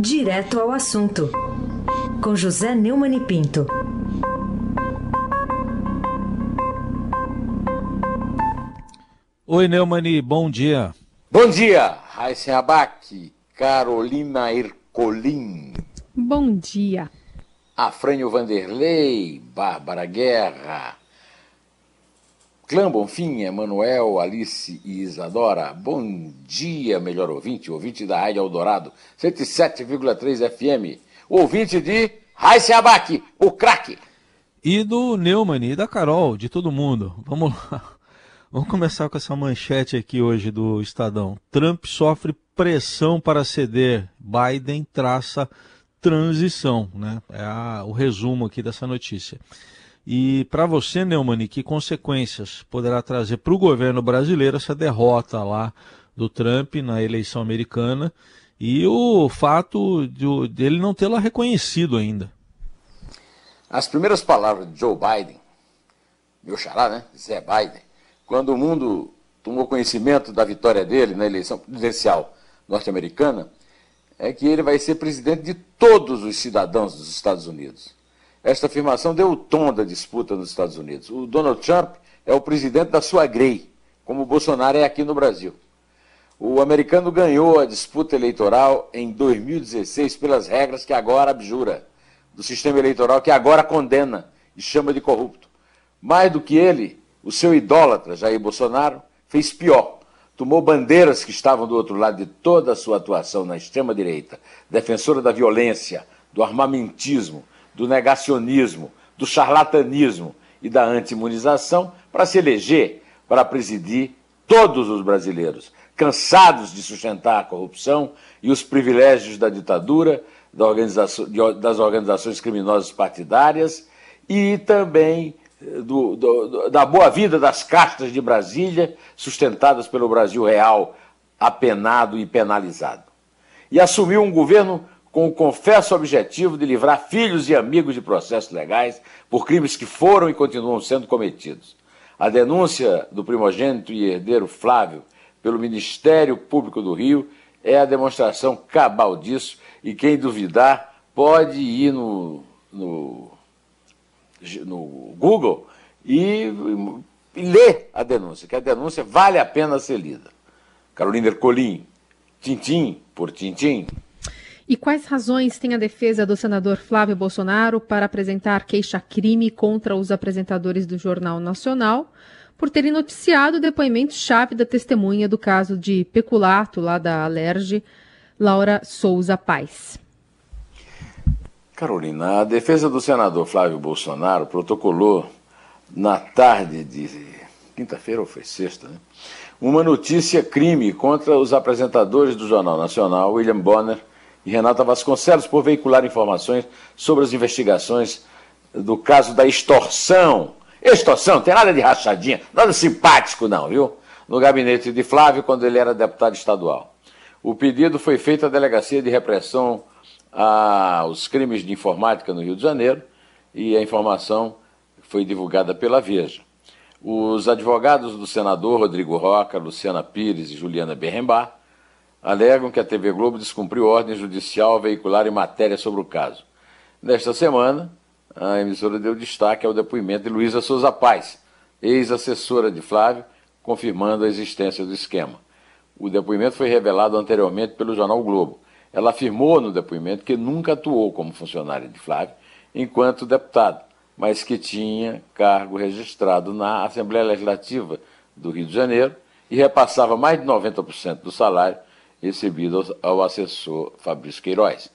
Direto ao assunto, com José Neumann e Pinto. Oi, Neumani, bom dia. Bom dia, Raíssen Abac, Carolina Ercolim. Bom dia. Afrânio Vanderlei, Bárbara Guerra, Clã Bonfim, Emanuel, Alice e Isadora. Bom dia, melhor ouvinte, ouvinte da Rádio Eldorado, 107,3 FM. Ouvinte de Raíssa Abac, o craque. E do Neumann e da Carol, de todo mundo. Vamos lá. Vamos começar com essa manchete aqui hoje do Estadão. Trump sofre pressão para ceder. Biden traça transição, né? É a, o resumo aqui dessa notícia. E para você, Neumann, que consequências poderá trazer para o governo brasileiro essa derrota lá do Trump na eleição americana e o fato de, de ele não tê-la reconhecido ainda? As primeiras palavras de Joe Biden, meu xará, né? Zé Biden, quando o mundo tomou conhecimento da vitória dele na eleição presidencial norte-americana, é que ele vai ser presidente de todos os cidadãos dos Estados Unidos. Esta afirmação deu o tom da disputa nos Estados Unidos. O Donald Trump é o presidente da sua grey, como o Bolsonaro é aqui no Brasil. O americano ganhou a disputa eleitoral em 2016 pelas regras que agora abjura, do sistema eleitoral que agora condena e chama de corrupto. Mais do que ele, o seu idólatra, Jair Bolsonaro, fez pior. Tomou bandeiras que estavam do outro lado de toda a sua atuação na extrema-direita, defensora da violência, do armamentismo, do negacionismo, do charlatanismo e da anti-imunização para se eleger, para presidir todos os brasileiros, cansados de sustentar a corrupção e os privilégios da ditadura, das organizações criminosas partidárias e também eh, do, do, da boa vida das castas de Brasília, sustentadas pelo Brasil real, apenado e penalizado. E assumiu um governo com o confesso objetivo de livrar filhos e amigos de processos legais por crimes que foram e continuam sendo cometidos. A denúncia do primogênito e herdeiro Flávio pelo Ministério Público do Rio é a demonstração cabal disso, e quem duvidar pode ir no, no, no Google e, e ler a denúncia, que a denúncia vale a pena ser lida. Carolina Ercolim, tintim por tintim. E quais razões tem a defesa do senador Flávio Bolsonaro para apresentar queixa-crime contra os apresentadores do Jornal Nacional por terem noticiado o depoimento-chave da testemunha do caso de peculato lá da Alerj, Laura Souza Paz? Carolina, a defesa do senador Flávio Bolsonaro protocolou na tarde de quinta-feira ou foi sexta, né? uma notícia crime contra os apresentadores do Jornal Nacional, William Bonner e Renata Vasconcelos por veicular informações sobre as investigações do caso da extorsão. Extorsão, tem nada de rachadinha, nada simpático não, viu? No gabinete de Flávio, quando ele era deputado estadual. O pedido foi feito à Delegacia de Repressão aos Crimes de Informática no Rio de Janeiro e a informação foi divulgada pela Veja. Os advogados do senador Rodrigo Roca, Luciana Pires e Juliana Berrembar alegam que a TV Globo descumpriu ordem judicial a veicular em matéria sobre o caso. Nesta semana, a emissora deu destaque ao depoimento de Luísa Souza Paz, ex-assessora de Flávio, confirmando a existência do esquema. O depoimento foi revelado anteriormente pelo jornal Globo. Ela afirmou no depoimento que nunca atuou como funcionária de Flávio enquanto deputado, mas que tinha cargo registrado na Assembleia Legislativa do Rio de Janeiro e repassava mais de 90% do salário recebido ao assessor Fabrício Queiroz.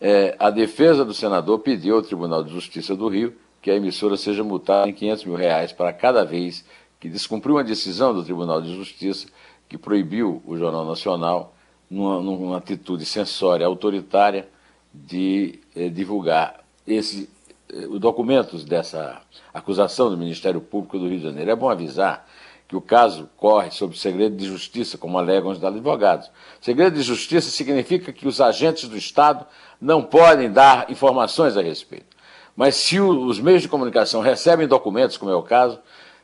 É, a defesa do senador pediu ao Tribunal de Justiça do Rio que a emissora seja multada em 500 mil reais para cada vez que descumpriu uma decisão do Tribunal de Justiça que proibiu o Jornal Nacional, numa, numa atitude censória autoritária, de eh, divulgar esse, eh, os documentos dessa acusação do Ministério Público do Rio de Janeiro. É bom avisar que o caso corre sob segredo de justiça, como alegam os advogados. Segredo de justiça significa que os agentes do Estado não podem dar informações a respeito. Mas se os meios de comunicação recebem documentos, como é o caso,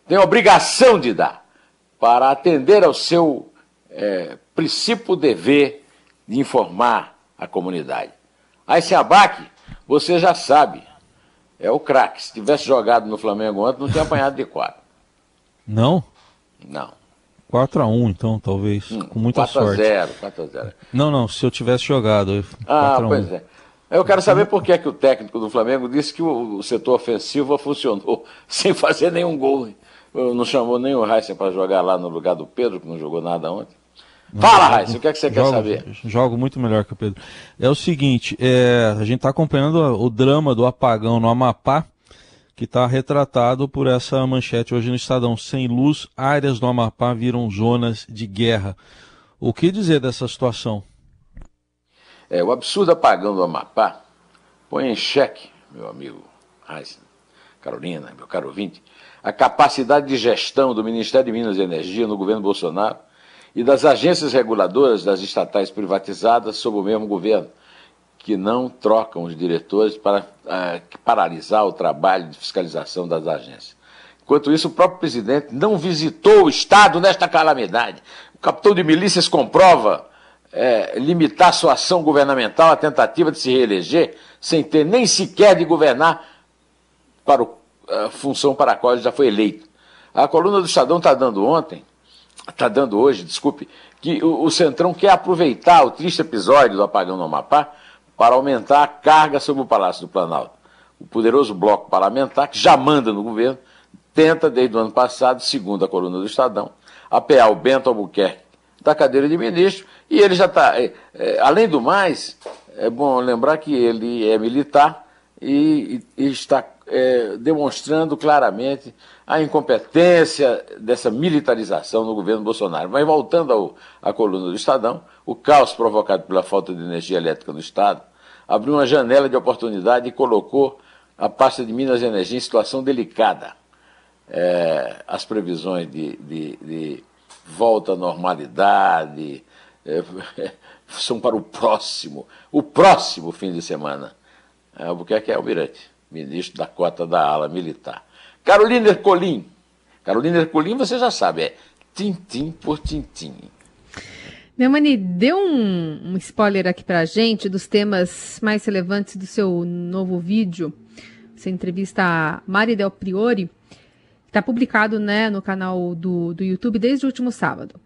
têm a obrigação de dar, para atender ao seu é, princípio dever de informar a comunidade. Aí se abaque, você já sabe, é o craque. Se tivesse jogado no Flamengo ontem, não tinha apanhado de 4. Não? Não. 4x1, então, talvez. Hum, com muita 4 sorte. 4x0, 4x0. Não, não, se eu tivesse jogado. Ah, pois é. Eu quero saber por que, é que o técnico do Flamengo disse que o, setor ofensivo funcionou sem fazer nenhum gol. Não chamou nem o Heisen para jogar lá no lugar do Pedro, que não jogou nada ontem. Fala, Raíssa, o que, é que você jogo, quer saber? Jogo muito melhor que o Pedro. É o seguinte, é, a gente está acompanhando o drama do apagão no Amapá, que está retratado por essa manchete hoje no Estadão. Sem luz, áreas do Amapá viram zonas de guerra. O que dizer dessa situação? É, o absurdo apagão do Amapá põe em xeque, meu amigo Heisen, Carolina, meu caro ouvinte, a capacidade de gestão do Ministério de Minas e Energia no governo Bolsonaro e das agências reguladoras das estatais privatizadas sob o mesmo governo, que não trocam os diretores para uh, paralisar o trabalho de fiscalização das agências. Enquanto isso, o próprio presidente não visitou o Estado nesta calamidade. O capitão de milícias comprova é, limitar sua ação governamental à tentativa de se reeleger, sem ter nem sequer de governar para a função para a qual ele já foi eleito. A coluna do Estadão está dando ontem está dando hoje, desculpe, que o, o, Centrão quer aproveitar o triste episódio do apagão no Amapá para aumentar a carga sobre o Palácio do Planalto. O poderoso bloco parlamentar, que já manda no governo, tenta, desde o ano passado, segundo a coluna do Estadão, apear o Bento Albuquerque da cadeira de ministro, e ele já está. É, é, além do mais, é bom lembrar que ele é militar e, e, e está é, demonstrando claramente a incompetência dessa militarização no governo Bolsonaro. Mas voltando ao, à coluna do Estadão, o caos provocado pela falta de energia elétrica no Estado abriu uma janela de oportunidade e colocou a pasta de Minas e Energia em situação delicada. É, as previsões de, de, de, volta à normalidade é, são para o próximo, o próximo fim de semana. O que é que é Almirante, ministro da cota da ala militar. Carolina Ercolim. Carolina Ercolim, você já sabe, é tintim por tintim. Neumani, dê um, um spoiler aqui para a gente dos temas mais relevantes do seu novo vídeo. Você entrevista a Mari Del Priori, está publicado né, no canal do, do YouTube desde o último sábado.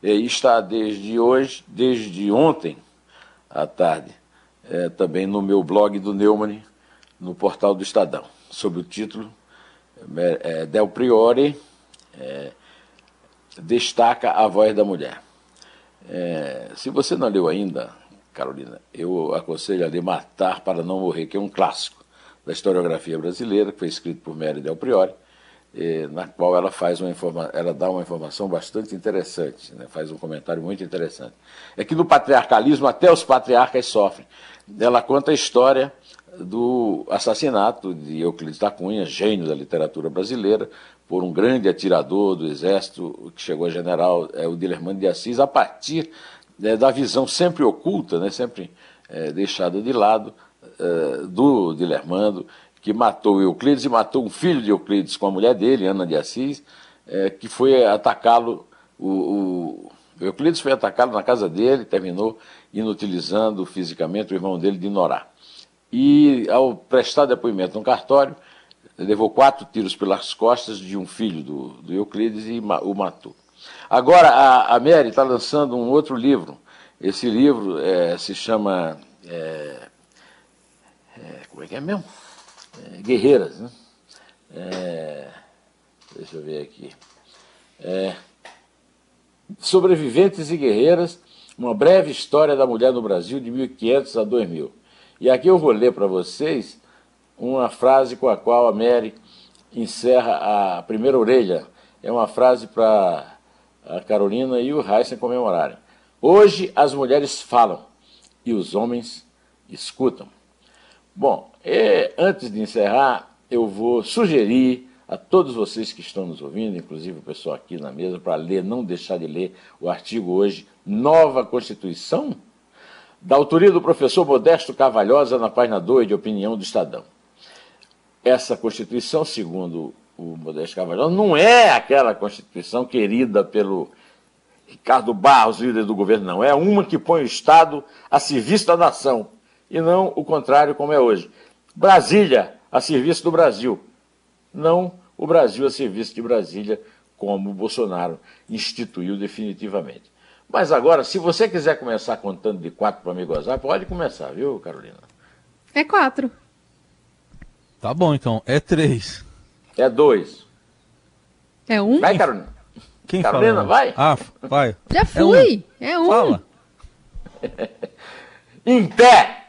E está desde hoje, desde ontem à tarde, é, também no meu blog do Neumann, no portal do Estadão sob o título é, Del Priori é, destaca a voz da mulher. É, se você não leu ainda, Carolina, eu aconselho a ler Matar para Não Morrer, que é um clássico da historiografia brasileira, que foi escrito por Mary Del Priori, na qual ela faz uma informa ela dá uma informação bastante interessante, né? faz um comentário muito interessante. É que no patriarcalismo até os patriarcas sofrem. Ela conta a história do assassinato de Euclides da Cunha, gênio da literatura brasileira, por um grande atirador do Exército, que chegou a general, é, o Dilermando de Assis, a partir é, da visão sempre oculta, né, sempre é, deixada de lado, é, do Dilermando, que matou Euclides e matou um filho de Euclides com a mulher dele, Ana de Assis, é, que foi atacá-lo. O, o, Euclides foi atacá-lo na casa dele, terminou inutilizando fisicamente o irmão dele de Norá e, ao prestar depoimento no cartório, levou quatro tiros pelas costas de um filho do, do Euclides e o matou. Agora, a, a Mary está lançando um outro livro. Esse livro é, se chama. É, é, como é que é mesmo? É, Guerreiras. Né? É, deixa eu ver aqui. É, Sobreviventes e Guerreiras, uma breve história da mulher no Brasil de 1500 a 2000. E aqui eu vou ler para vocês uma frase com a qual a Mary encerra a primeira orelha. É uma frase para a Carolina e o Heisen comemorarem. Hoje as mulheres falam e os homens escutam. Bom, antes de encerrar, eu vou sugerir a todos vocês que estão nos ouvindo, inclusive o pessoal aqui na mesa, para ler, não deixar de ler o artigo hoje, Nova Constituição da autoria do professor Modesto Cavalhosa, na página 2 de Opinião do Estadão. Essa Constituição, segundo o Modesto Cavalhosa, não é aquela Constituição querida pelo Ricardo Barros, líder do governo, não. É uma que põe o Estado a serviço da nação e não o contrário, como é hoje. Brasília a serviço do Brasil, não o Brasil a serviço de Brasília, como o Bolsonaro instituiu definitivamente. Mas agora, se você quiser começar contando de quatro para me gozar, pode começar, viu, Carolina? É quatro. Tá bom, então. É três. É dois. É um? Vai, Carolina. Quem Carolina, fala? vai. Ah, vai. Já fui. É um. Fala. Em pé!